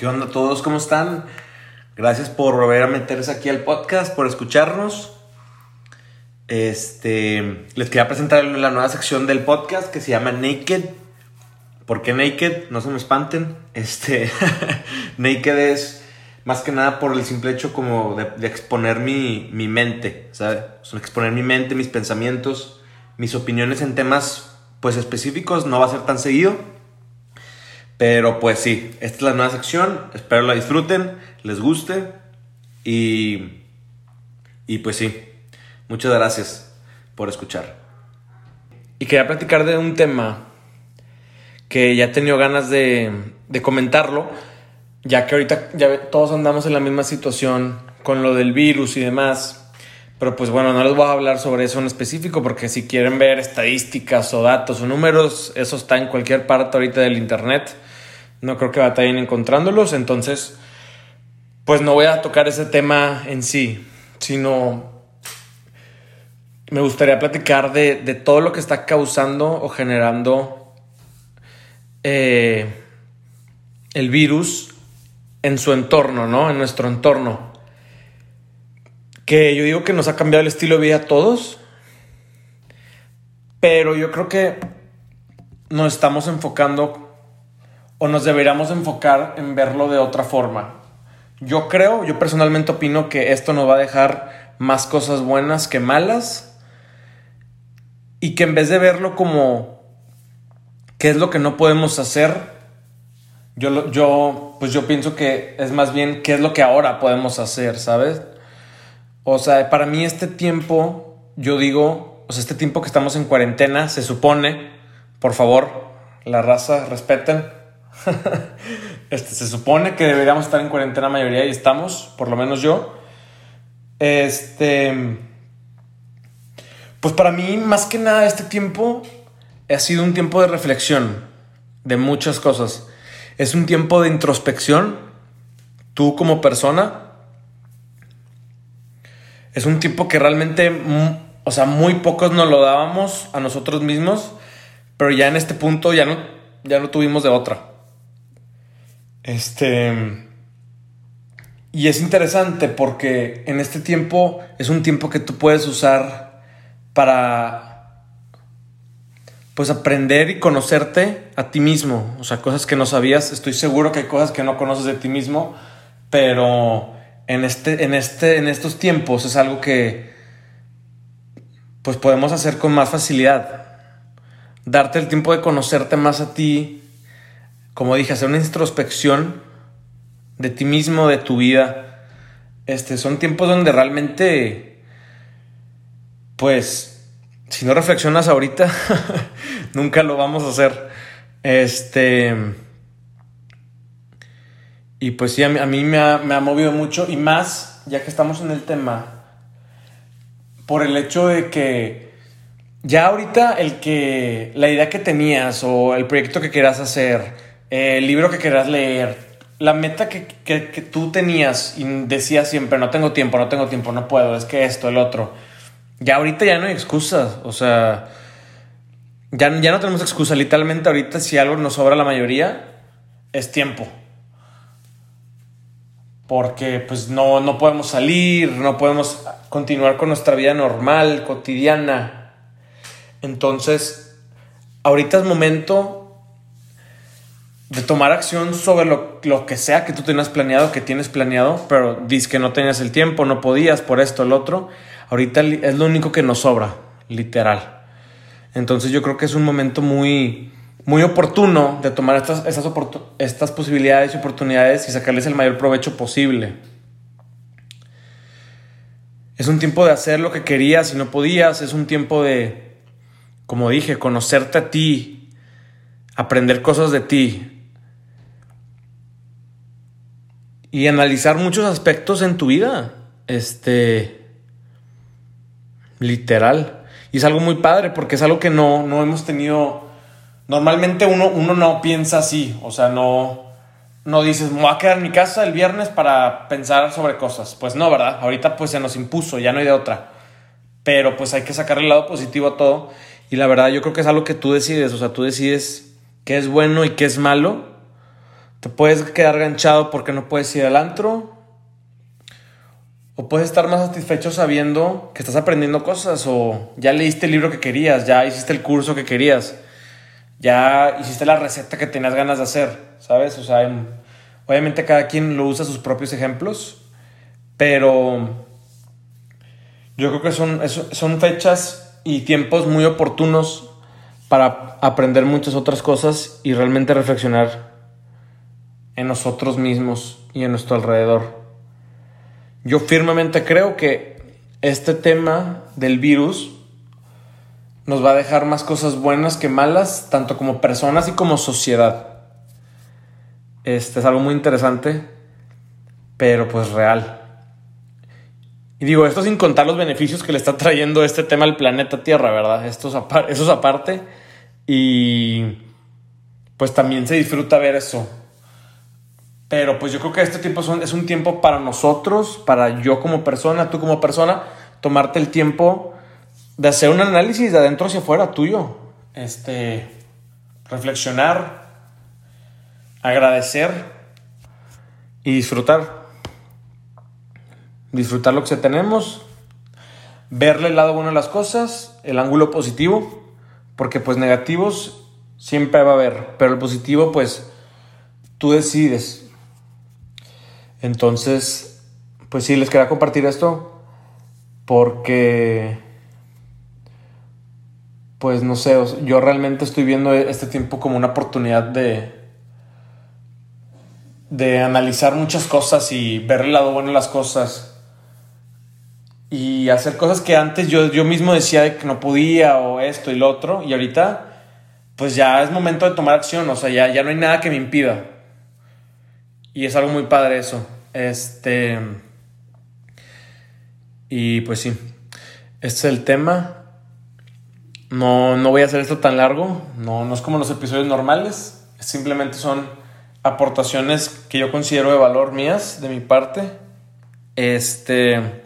¿Qué onda todos? ¿Cómo están? Gracias por volver a meterse aquí al podcast, por escucharnos. Este, les quería presentar la nueva sección del podcast que se llama Naked. ¿Por qué Naked? No se me espanten. Este, Naked es más que nada por el simple hecho como de, exponer mi, mi mente, ¿sabes? exponer mi mente, mis pensamientos, mis opiniones en temas pues específicos, no va a ser tan seguido pero pues sí, esta es la nueva sección. Espero la disfruten, les guste. Y, y pues sí, muchas gracias por escuchar. Y quería platicar de un tema que ya he tenido ganas de, de comentarlo, ya que ahorita ya todos andamos en la misma situación con lo del virus y demás. Pero pues bueno, no les voy a hablar sobre eso en específico porque si quieren ver estadísticas o datos o números, eso está en cualquier parte ahorita del internet. No creo que batallen encontrándolos, entonces, pues no voy a tocar ese tema en sí, sino me gustaría platicar de, todo lo que está causando o generando eh, el virus en su entorno, ¿no? En nuestro entorno. Que yo digo que nos ha cambiado el estilo de vida a todos, pero yo creo que nos estamos enfocando o nos deberíamos enfocar en verlo de otra forma. Yo creo, yo personalmente opino que esto nos va a dejar más cosas buenas que malas y que en vez de verlo como qué es lo que no podemos hacer, yo, yo, pues yo pienso que es más bien qué es lo que ahora podemos hacer, ¿sabes? O sea, para mí este tiempo, yo digo, o sea, este tiempo que estamos en cuarentena, se supone, por favor, la raza, respeten este, se supone que deberíamos estar en cuarentena mayoría y estamos, por lo menos yo. Este. Pues para mí, más que nada, este tiempo ha sido un tiempo de reflexión de muchas cosas. Es un tiempo de introspección, tú como persona. Es un tiempo que realmente, o sea, muy pocos nos lo dábamos a nosotros mismos, pero ya en este punto ya no, ya no tuvimos de otra. Este. Y es interesante porque en este tiempo es un tiempo que tú puedes usar para. Pues aprender y conocerte a ti mismo. O sea, cosas que no sabías. Estoy seguro que hay cosas que no conoces de ti mismo. Pero en, este, en, este, en estos tiempos es algo que. Pues podemos hacer con más facilidad. Darte el tiempo de conocerte más a ti como dije, hacer una introspección de ti mismo, de tu vida. Este, son tiempos donde realmente, pues, si no reflexionas ahorita, nunca lo vamos a hacer. Este. Y pues sí, a mí, me, ha, me ha movido mucho y más, ya que estamos en el tema, por el hecho de que ya ahorita el que la idea que tenías o el proyecto que quieras hacer, el libro que querías leer, la meta que, tú tenías y decías siempre, no tengo tiempo, no tengo tiempo, no puedo, es que esto, el otro. Ya ahorita ya no hay excusas, o sea, ya, ya no tenemos excusa, literalmente ahorita si algo nos sobra la mayoría, es tiempo. Porque pues no, no podemos salir, no podemos continuar con nuestra vida normal, cotidiana. Entonces, ahorita es momento de tomar acción sobre lo, que sea que tú tenías planeado, que tienes planeado, pero dices que no tenías el tiempo, no podías por esto, el otro. Ahorita es lo único que nos sobra, literal. Entonces yo creo que es un momento muy, muy oportuno de tomar estas, estas, estas posibilidades y oportunidades y sacarles el mayor provecho posible. Es un tiempo de hacer lo que querías y no podías, es un tiempo de, como dije, conocerte a ti, aprender cosas de ti, y analizar muchos aspectos en tu vida. Este. Literal. Y es algo muy padre porque es algo que no, no hemos tenido. Normalmente uno, uno no piensa así. O sea, no. No dices, me voy a quedar en mi casa el viernes para pensar sobre cosas. Pues no, ¿verdad? Ahorita pues se nos impuso, ya no hay de otra. Pero pues hay que sacarle el lado positivo a todo. Y la verdad yo creo que es algo que tú decides. O sea, tú decides qué es bueno y qué es malo te puedes quedar ganchado porque no puedes ir al antro. O puedes estar más satisfecho sabiendo que estás aprendiendo cosas o ya leíste el libro que querías, ya hiciste el curso que querías, ya hiciste la receta que tenías ganas de hacer, ¿sabes? O sea, obviamente cada quien lo usa sus propios ejemplos, pero yo creo que son, son fechas y tiempos muy oportunos para aprender muchas otras cosas y realmente reflexionar en nosotros mismos y en nuestro alrededor. Yo firmemente creo que este tema del virus nos va a dejar más cosas buenas que malas, tanto como personas y como sociedad. Este es algo muy interesante, pero pues real. Y digo, esto sin contar los beneficios que le está trayendo este tema al planeta Tierra, ¿verdad? Esto es eso es aparte. Y pues también se disfruta ver eso. Pero pues yo creo que este tiempo es un tiempo para nosotros, para yo como persona, tú como persona, tomarte el tiempo de hacer un análisis de adentro hacia afuera tuyo. Este, reflexionar, agradecer y disfrutar disfrutar lo que tenemos, verle el lado bueno de las cosas, el ángulo positivo, porque pues negativos siempre va a haber, pero el positivo pues tú decides. Entonces, pues sí, les quería compartir esto porque, pues no sé, yo realmente estoy viendo este tiempo como una oportunidad de, de analizar muchas cosas y ver el lado bueno de las cosas y hacer cosas que antes yo, yo mismo decía que no podía o esto y lo otro, y ahorita pues ya es momento de tomar acción, o sea, ya, ya no hay nada que me impida. Y es algo muy padre eso. Este. Y pues sí, este es el tema. No, no voy a hacer esto tan largo, no, no es como los episodios normales, simplemente son aportaciones que yo considero de valor mías, de mi parte. Este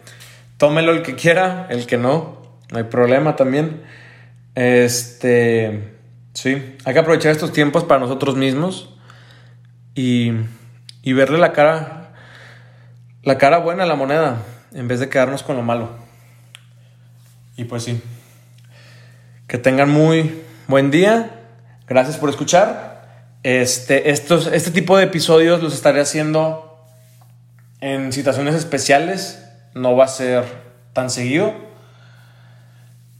tómelo el que quiera, el que no, no hay problema también. Este, sí, hay que aprovechar estos tiempos para nosotros mismos y, y verle la cara, la cara buena a la moneda, en vez de quedarnos con lo malo. Y pues sí, que tengan muy buen día, gracias por escuchar. Este, estos, este tipo de episodios los estaré haciendo en situaciones especiales no va a ser tan seguido.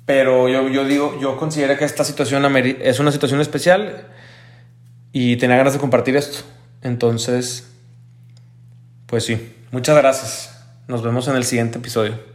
Pero yo, yo digo, yo considero que esta situación es una situación especial y tenía ganas de compartir esto. Entonces, pues sí, muchas gracias. Nos vemos en el siguiente episodio.